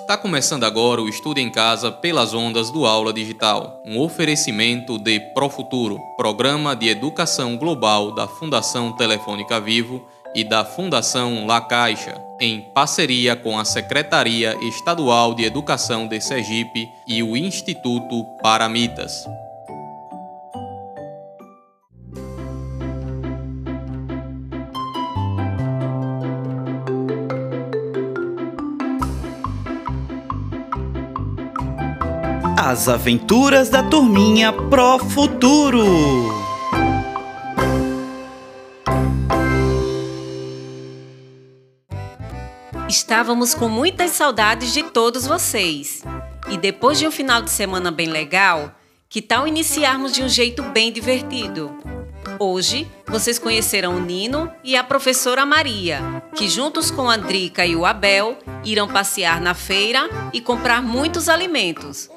Está começando agora o Estudo em Casa pelas ondas do Aula Digital, um oferecimento de Profuturo, programa de educação global da Fundação Telefônica Vivo e da Fundação La Caixa, em parceria com a Secretaria Estadual de Educação de Sergipe e o Instituto Paramitas. As aventuras da turminha Pro Futuro. Estávamos com muitas saudades de todos vocês. E depois de um final de semana bem legal, que tal iniciarmos de um jeito bem divertido? Hoje, vocês conhecerão o Nino e a professora Maria, que juntos com a Drica e o Abel irão passear na feira e comprar muitos alimentos.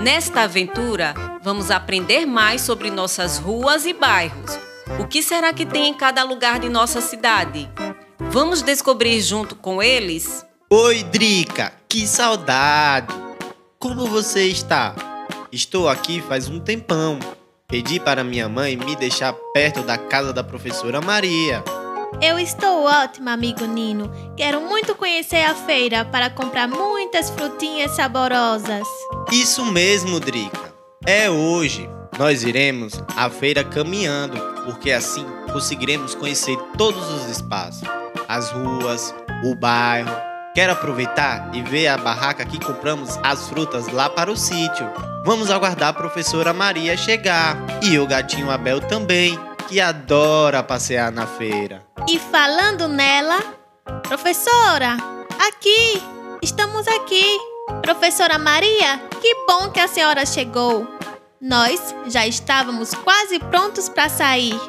Nesta aventura, vamos aprender mais sobre nossas ruas e bairros. O que será que tem em cada lugar de nossa cidade? Vamos descobrir junto com eles? Oi, Drica, que saudade! Como você está? Estou aqui faz um tempão. Pedi para minha mãe me deixar perto da casa da professora Maria. Eu estou ótima, amigo Nino. Quero muito conhecer a feira para comprar muitas frutinhas saborosas. Isso mesmo, Drica. É hoje. Nós iremos à feira caminhando, porque assim conseguiremos conhecer todos os espaços, as ruas, o bairro. Quero aproveitar e ver a barraca que compramos as frutas lá para o sítio. Vamos aguardar a professora Maria chegar e o gatinho Abel também, que adora passear na feira. E falando nela, professora, aqui, estamos aqui. Professora Maria, que bom que a senhora chegou. Nós já estávamos quase prontos para sair.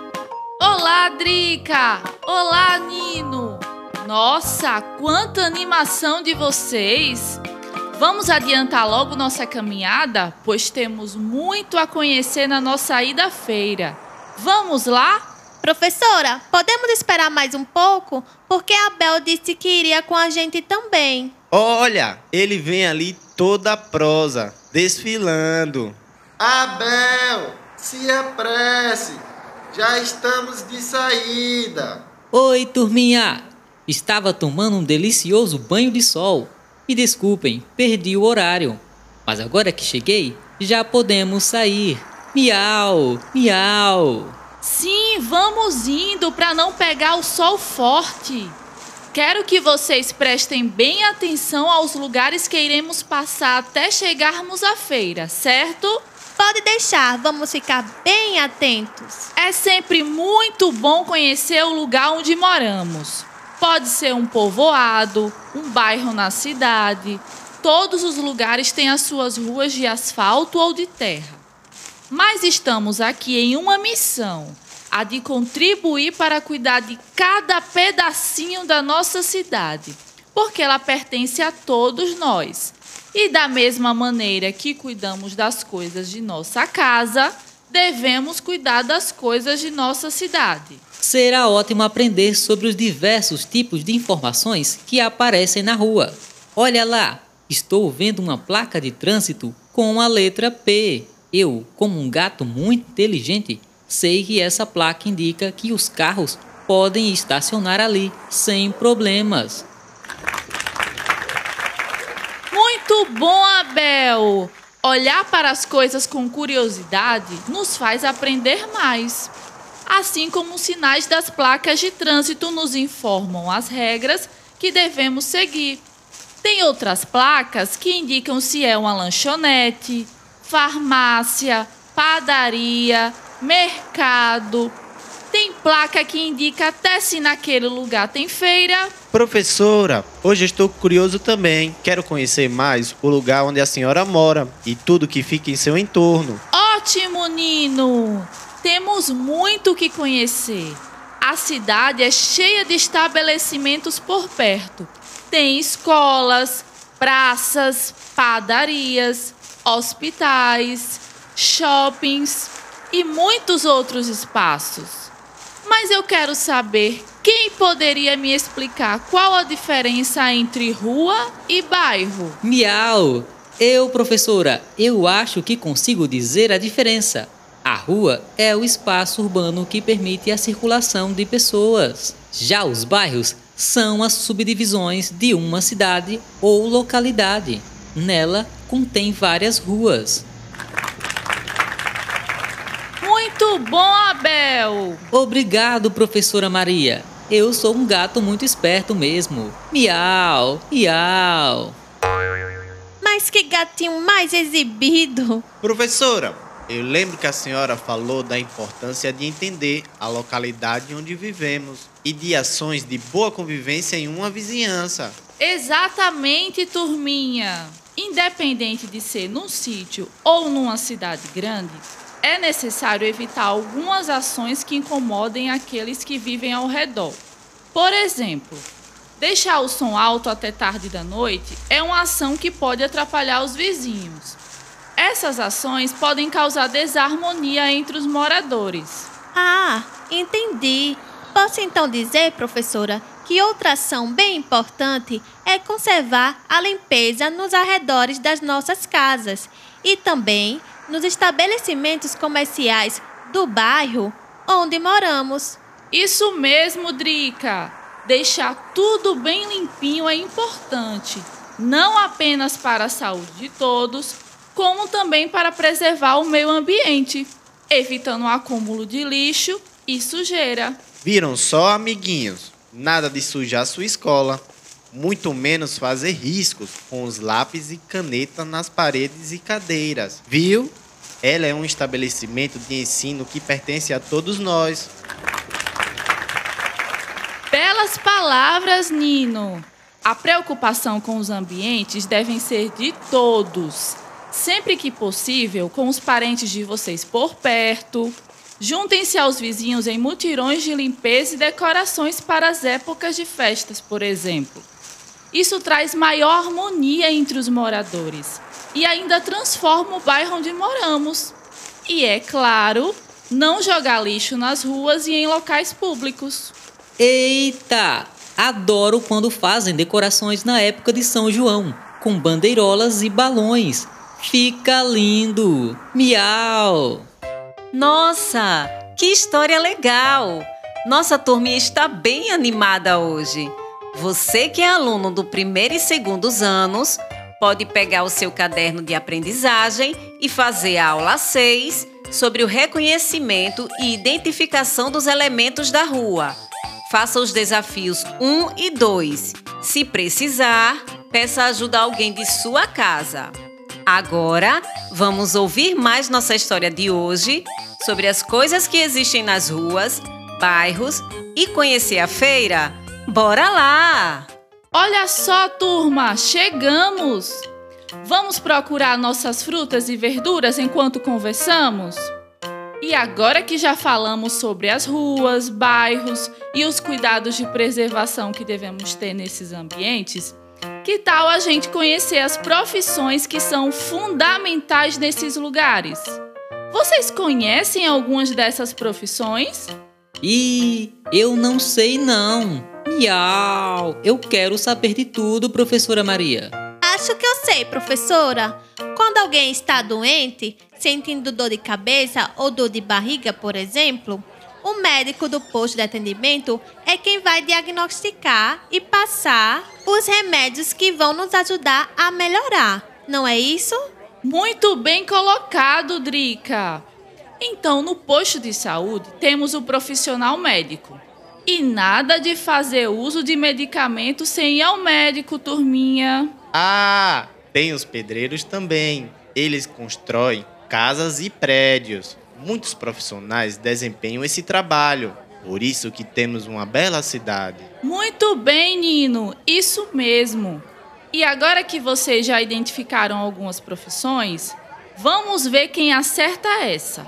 Olá, Drica! Olá, Nino! Nossa, quanta animação de vocês! Vamos adiantar logo nossa caminhada, pois temos muito a conhecer na nossa ida à feira. Vamos lá? Professora, podemos esperar mais um pouco? Porque a Bel disse que iria com a gente também. Olha, ele vem ali toda prosa, desfilando. Abel, se apresse. Já estamos de saída. Oi, turminha. Estava tomando um delicioso banho de sol. Me desculpem, perdi o horário. Mas agora que cheguei, já podemos sair. Miau, miau. Sim, vamos indo para não pegar o sol forte. Quero que vocês prestem bem atenção aos lugares que iremos passar até chegarmos à feira, certo? Pode deixar, vamos ficar bem atentos. É sempre muito bom conhecer o lugar onde moramos. Pode ser um povoado, um bairro na cidade. Todos os lugares têm as suas ruas de asfalto ou de terra. Mas estamos aqui em uma missão: a de contribuir para cuidar de cada pedacinho da nossa cidade, porque ela pertence a todos nós. E da mesma maneira que cuidamos das coisas de nossa casa, devemos cuidar das coisas de nossa cidade. Será ótimo aprender sobre os diversos tipos de informações que aparecem na rua. Olha lá, estou vendo uma placa de trânsito com a letra P. Eu, como um gato muito inteligente, sei que essa placa indica que os carros podem estacionar ali sem problemas. Muito bom, Abel! Olhar para as coisas com curiosidade nos faz aprender mais. Assim como os sinais das placas de trânsito nos informam as regras que devemos seguir. Tem outras placas que indicam se é uma lanchonete, farmácia, padaria, mercado. Tem placa que indica até se naquele lugar tem feira. Professora, hoje estou curioso também. Quero conhecer mais o lugar onde a senhora mora e tudo que fica em seu entorno. Ótimo, Nino! Temos muito o que conhecer. A cidade é cheia de estabelecimentos por perto. Tem escolas, praças, padarias, hospitais, shoppings e muitos outros espaços. Mas eu quero saber quem poderia me explicar qual a diferença entre rua e bairro. Miau! Eu, professora, eu acho que consigo dizer a diferença. A rua é o espaço urbano que permite a circulação de pessoas. Já os bairros são as subdivisões de uma cidade ou localidade. Nela contém várias ruas. Muito bom, Abel! Obrigado, professora Maria. Eu sou um gato muito esperto mesmo. Miau, miau. Mas que gatinho mais exibido! Professora, eu lembro que a senhora falou da importância de entender a localidade onde vivemos e de ações de boa convivência em uma vizinhança. Exatamente, turminha. Independente de ser num sítio ou numa cidade grande, é necessário evitar algumas ações que incomodem aqueles que vivem ao redor. Por exemplo, deixar o som alto até tarde da noite é uma ação que pode atrapalhar os vizinhos. Essas ações podem causar desarmonia entre os moradores. Ah, entendi. Posso então dizer, professora, que outra ação bem importante é conservar a limpeza nos arredores das nossas casas e também nos estabelecimentos comerciais do bairro onde moramos. Isso mesmo, Drica. Deixar tudo bem limpinho é importante, não apenas para a saúde de todos, como também para preservar o meio ambiente, evitando o acúmulo de lixo e sujeira. Viram só, amiguinhos? Nada de sujar sua escola, muito menos fazer riscos com os lápis e caneta nas paredes e cadeiras. Viu? Ela é um estabelecimento de ensino que pertence a todos nós. Belas palavras, Nino. A preocupação com os ambientes devem ser de todos. Sempre que possível, com os parentes de vocês por perto. Juntem-se aos vizinhos em mutirões de limpeza e decorações para as épocas de festas, por exemplo. Isso traz maior harmonia entre os moradores e ainda transforma o bairro onde moramos. E é claro, não jogar lixo nas ruas e em locais públicos. Eita! Adoro quando fazem decorações na época de São João, com bandeirolas e balões. Fica lindo! Miau! Nossa, que história legal! Nossa turminha está bem animada hoje. Você que é aluno do primeiro e segundos anos, pode pegar o seu caderno de aprendizagem e fazer a aula 6 sobre o reconhecimento e identificação dos elementos da rua. Faça os desafios 1 e 2. Se precisar, peça ajuda a alguém de sua casa. Agora, vamos ouvir mais nossa história de hoje sobre as coisas que existem nas ruas, bairros e conhecer a feira? Bora lá! Olha só, turma, chegamos! Vamos procurar nossas frutas e verduras enquanto conversamos? E agora que já falamos sobre as ruas, bairros e os cuidados de preservação que devemos ter nesses ambientes, que tal a gente conhecer as profissões que são fundamentais nesses lugares? Vocês conhecem algumas dessas profissões? E eu não sei não. Miau! Eu quero saber de tudo, professora Maria. Acho que eu sei, professora. Quando alguém está doente, sentindo dor de cabeça ou dor de barriga, por exemplo, o médico do posto de atendimento é quem vai diagnosticar e passar os remédios que vão nos ajudar a melhorar. Não é isso? Muito bem colocado, Drica. Então, no posto de saúde, temos o profissional médico. E nada de fazer uso de medicamentos sem ir ao médico, turminha. Ah, tem os pedreiros também. Eles constroem casas e prédios. Muitos profissionais desempenham esse trabalho. Por isso que temos uma bela cidade. Muito bem, Nino. Isso mesmo. E agora que vocês já identificaram algumas profissões, vamos ver quem acerta essa.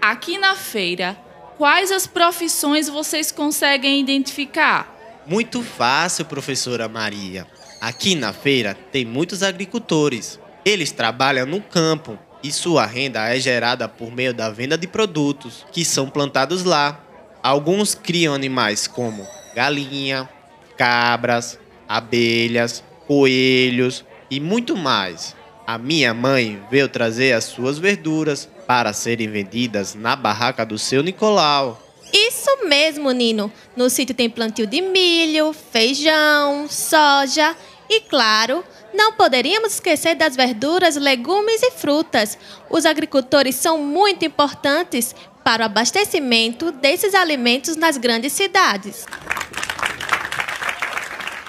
Aqui na feira, quais as profissões vocês conseguem identificar? Muito fácil, professora Maria. Aqui na feira tem muitos agricultores. Eles trabalham no campo e sua renda é gerada por meio da venda de produtos que são plantados lá. Alguns criam animais como galinha, cabras, abelhas, coelhos e muito mais. A minha mãe veio trazer as suas verduras para serem vendidas na barraca do seu Nicolau. Isso mesmo, Nino. No sítio tem plantio de milho, feijão, soja e, claro, não poderíamos esquecer das verduras, legumes e frutas. Os agricultores são muito importantes para o abastecimento desses alimentos nas grandes cidades.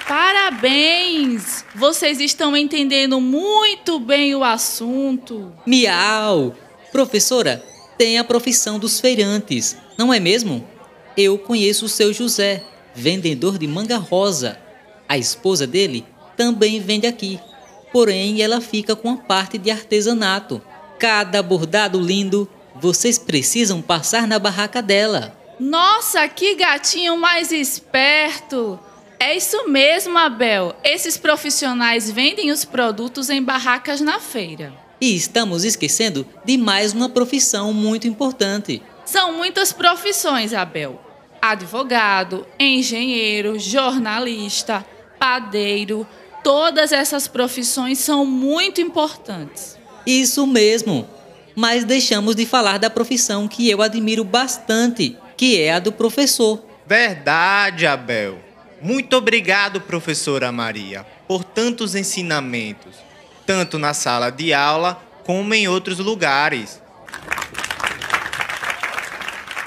Parabéns! Vocês estão entendendo muito bem o assunto. Miau! Professora, tem a profissão dos feirantes, não é mesmo? Eu conheço o seu José, vendedor de manga rosa. A esposa dele também vende aqui, porém ela fica com a parte de artesanato. Cada bordado lindo, vocês precisam passar na barraca dela. Nossa, que gatinho mais esperto! É isso mesmo, Abel. Esses profissionais vendem os produtos em barracas na feira. E estamos esquecendo de mais uma profissão muito importante. São muitas profissões, Abel: advogado, engenheiro, jornalista, padeiro. Todas essas profissões são muito importantes. Isso mesmo. Mas deixamos de falar da profissão que eu admiro bastante, que é a do professor. Verdade, Abel. Muito obrigado, professora Maria, por tantos ensinamentos, tanto na sala de aula como em outros lugares.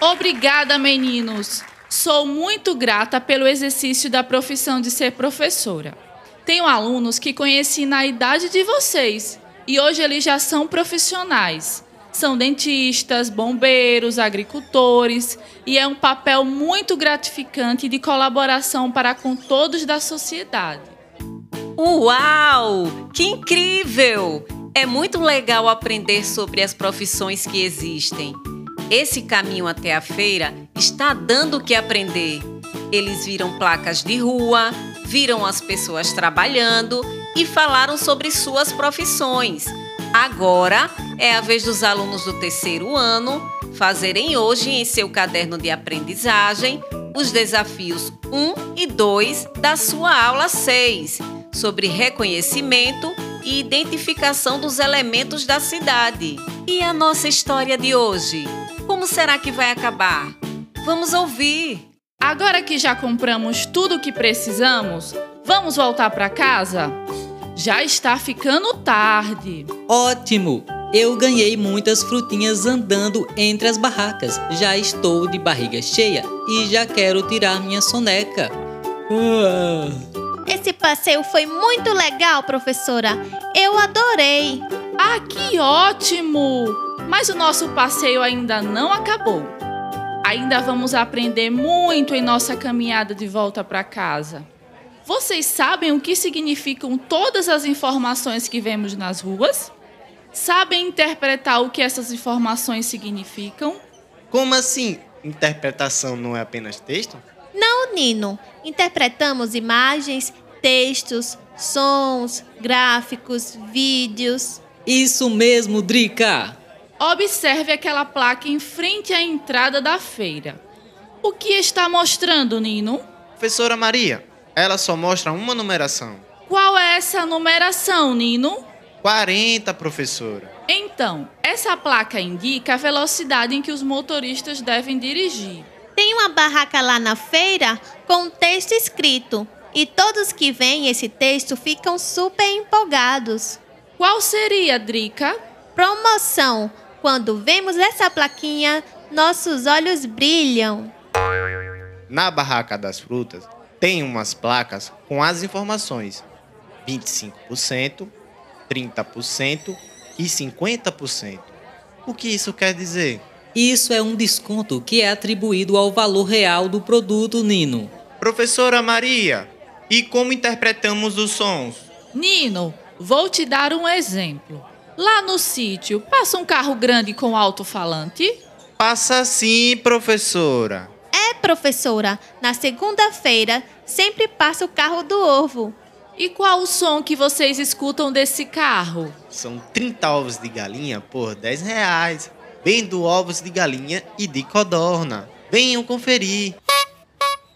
Obrigada, meninos. Sou muito grata pelo exercício da profissão de ser professora. Tenho alunos que conheci na idade de vocês e hoje eles já são profissionais. São dentistas, bombeiros, agricultores e é um papel muito gratificante de colaboração para com todos da sociedade. Uau! Que incrível! É muito legal aprender sobre as profissões que existem. Esse caminho até a feira está dando o que aprender. Eles viram placas de rua, viram as pessoas trabalhando e falaram sobre suas profissões. Agora é a vez dos alunos do terceiro ano fazerem hoje em seu caderno de aprendizagem os desafios 1 e 2 da sua aula 6 sobre reconhecimento e identificação dos elementos da cidade. E a nossa história de hoje? Como será que vai acabar? Vamos ouvir! Agora que já compramos tudo o que precisamos, vamos voltar para casa? Já está ficando tarde. Ótimo! Eu ganhei muitas frutinhas andando entre as barracas. Já estou de barriga cheia e já quero tirar minha soneca. Ah. Esse passeio foi muito legal, professora. Eu adorei. Ah, que ótimo! Mas o nosso passeio ainda não acabou. Ainda vamos aprender muito em nossa caminhada de volta para casa. Vocês sabem o que significam todas as informações que vemos nas ruas? Sabem interpretar o que essas informações significam? Como assim? Interpretação não é apenas texto? Nino. Interpretamos imagens, textos, sons, gráficos, vídeos. Isso mesmo, Drica! Observe aquela placa em frente à entrada da feira. O que está mostrando, Nino? Professora Maria, ela só mostra uma numeração. Qual é essa numeração, Nino? 40, professora. Então, essa placa indica a velocidade em que os motoristas devem dirigir. Tem uma barraca lá na feira com um texto escrito. E todos que veem esse texto ficam super empolgados. Qual seria, Drica? Promoção. Quando vemos essa plaquinha, nossos olhos brilham. Na barraca das frutas, tem umas placas com as informações: 25%, 30% e 50%. O que isso quer dizer? Isso é um desconto que é atribuído ao valor real do produto, Nino. Professora Maria, e como interpretamos os sons? Nino, vou te dar um exemplo. Lá no sítio, passa um carro grande com alto-falante? Passa sim, professora. É, professora. Na segunda-feira, sempre passa o carro do ovo. E qual o som que vocês escutam desse carro? São 30 ovos de galinha por 10 reais. Vendo ovos de galinha e de codorna. Venham conferir.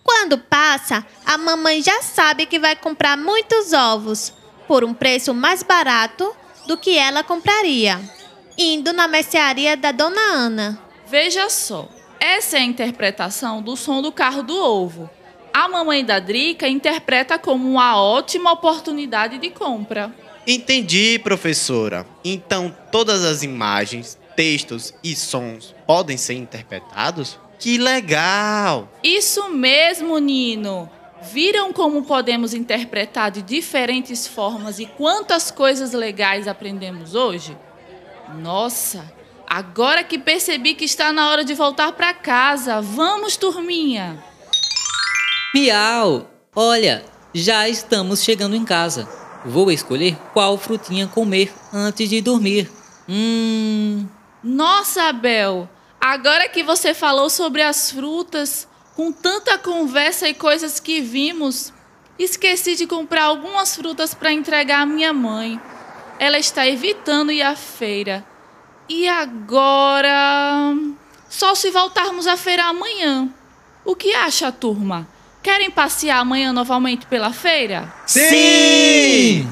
Quando passa, a mamãe já sabe que vai comprar muitos ovos por um preço mais barato do que ela compraria, indo na mercearia da Dona Ana. Veja só, essa é a interpretação do som do carro do ovo. A mamãe da Drica interpreta como uma ótima oportunidade de compra. Entendi, professora. Então todas as imagens, textos e sons podem ser interpretados? Que legal! Isso mesmo, Nino! Viram como podemos interpretar de diferentes formas e quantas coisas legais aprendemos hoje? Nossa, agora que percebi que está na hora de voltar para casa, vamos, turminha! Miau! Olha, já estamos chegando em casa. Vou escolher qual frutinha comer antes de dormir. Hum. Nossa, Abel! Agora que você falou sobre as frutas, com tanta conversa e coisas que vimos, esqueci de comprar algumas frutas para entregar à minha mãe. Ela está evitando ir à feira. E agora. Só se voltarmos à feira amanhã. O que acha, turma? Querem passear amanhã novamente pela feira? Sim!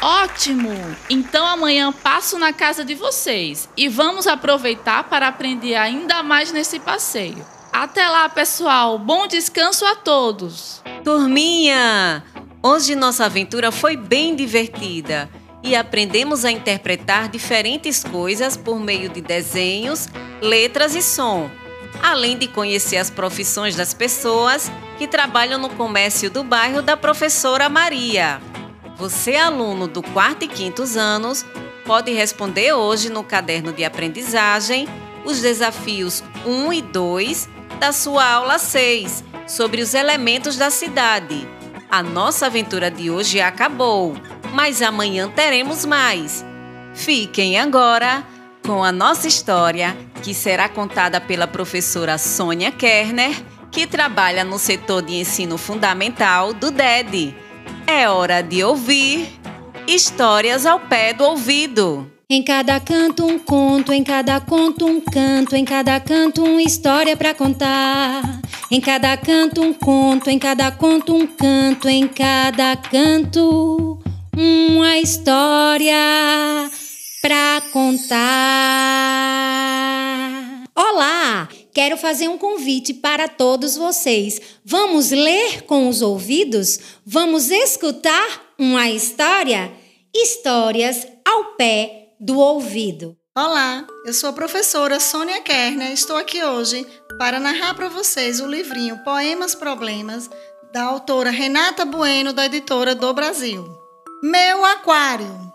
Ótimo! Então amanhã passo na casa de vocês e vamos aproveitar para aprender ainda mais nesse passeio. Até lá, pessoal! Bom descanso a todos! Turminha! Hoje nossa aventura foi bem divertida e aprendemos a interpretar diferentes coisas por meio de desenhos, letras e som, além de conhecer as profissões das pessoas que trabalham no comércio do bairro da professora Maria. Você, aluno do quarto e quintos anos, pode responder hoje no caderno de aprendizagem os desafios 1 e 2 da sua aula 6 sobre os elementos da cidade. A nossa aventura de hoje acabou, mas amanhã teremos mais. Fiquem agora com a nossa história, que será contada pela professora Sônia Kerner, que trabalha no setor de ensino fundamental do DED. É hora de ouvir histórias ao pé do ouvido. Em cada canto um conto, em cada conto um canto, em cada canto uma história para contar. Em cada canto um conto, em cada conto um canto, em cada canto uma história para contar. Olá, quero fazer um convite para todos vocês. Vamos ler com os ouvidos? Vamos escutar uma história? Histórias ao pé do ouvido. Olá, eu sou a professora Sônia Kerner. Estou aqui hoje para narrar para vocês o livrinho Poemas Problemas da autora Renata Bueno, da editora do Brasil. Meu aquário.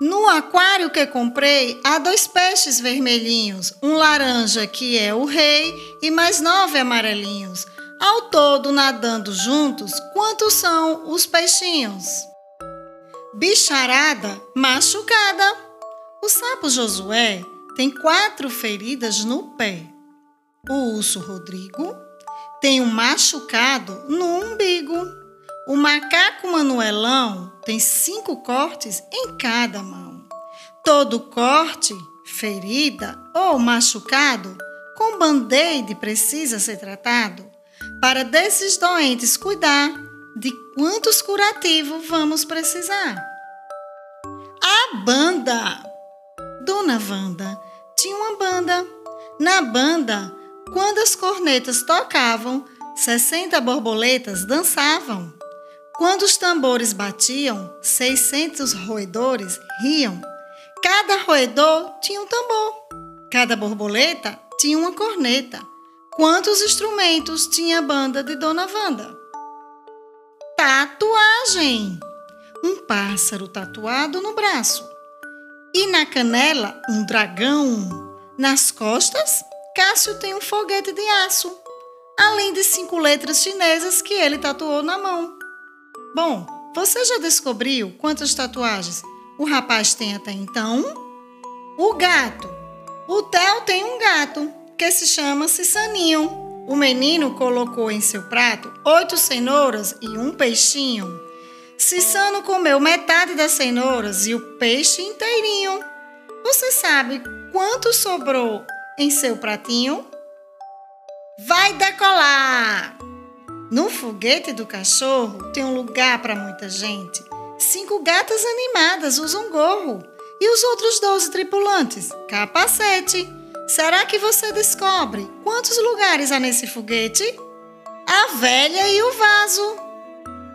No aquário que comprei, há dois peixes vermelhinhos, um laranja que é o rei e mais nove amarelinhos. Ao todo, nadando juntos, quantos são os peixinhos? Bicharada machucada. O sapo Josué tem quatro feridas no pé. O urso Rodrigo tem um machucado no umbigo. O macaco Manuelão tem cinco cortes em cada mão. Todo corte, ferida ou machucado, com band-aid precisa ser tratado. Para desses doentes cuidar, de quantos curativos vamos precisar? A banda! Dona Wanda tinha uma banda. Na banda, quando as cornetas tocavam, 60 borboletas dançavam. Quando os tambores batiam, 600 roedores riam. Cada roedor tinha um tambor. Cada borboleta tinha uma corneta. Quantos instrumentos tinha a banda de Dona Wanda? Tatuagem! Um pássaro tatuado no braço. E na canela, um dragão. Nas costas, Cássio tem um foguete de aço. Além de cinco letras chinesas que ele tatuou na mão. Bom, você já descobriu quantas tatuagens o rapaz tem até então? O gato. O Theo tem um gato que se chama Cissaninho. O menino colocou em seu prato oito cenouras e um peixinho. Cissano comeu metade das cenouras e o peixe inteirinho. Você sabe quanto sobrou em seu pratinho? Vai decolar! No foguete do cachorro tem um lugar para muita gente. Cinco gatas animadas usam gorro. E os outros 12 tripulantes? Capacete. Será que você descobre quantos lugares há nesse foguete? A velha e o vaso.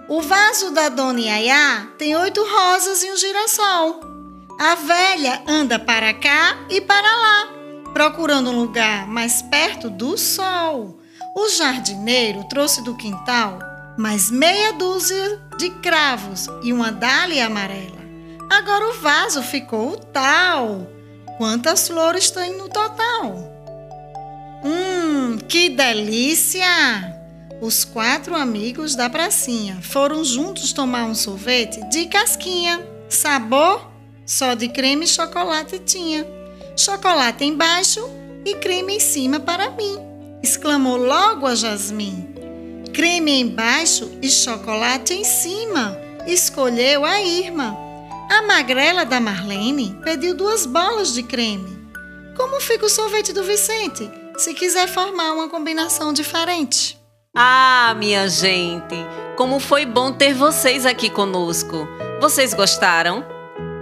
O vaso da Dona Yaya tem oito rosas e um girassol. A velha anda para cá e para lá, procurando um lugar mais perto do sol. O jardineiro trouxe do quintal mais meia dúzia de cravos e uma dália amarela. Agora o vaso ficou tal. Quantas flores tem no total? Hum, que delícia! Os quatro amigos da pracinha foram juntos tomar um sorvete de casquinha. Sabor? Só de creme e chocolate tinha. Chocolate embaixo e creme em cima para mim, exclamou logo a Jasmim. Creme embaixo e chocolate em cima, escolheu a Irma. A magrela da Marlene pediu duas bolas de creme. Como fica o sorvete do Vicente, se quiser formar uma combinação diferente? Ah, minha gente, como foi bom ter vocês aqui conosco. Vocês gostaram?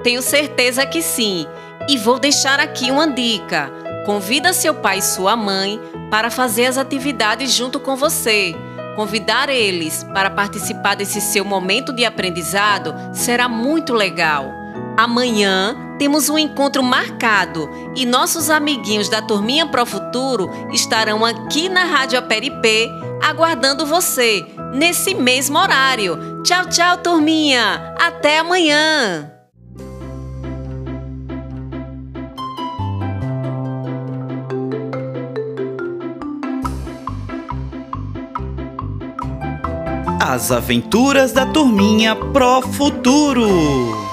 Tenho certeza que sim. E vou deixar aqui uma dica. Convida seu pai e sua mãe para fazer as atividades junto com você. Convidar eles para participar desse seu momento de aprendizado será muito legal. Amanhã temos um encontro marcado e nossos amiguinhos da Turminha Pro Futuro estarão aqui na Rádio Aperipê aguardando você nesse mesmo horário. Tchau, tchau, turminha! Até amanhã! As aventuras da turminha Pro Futuro.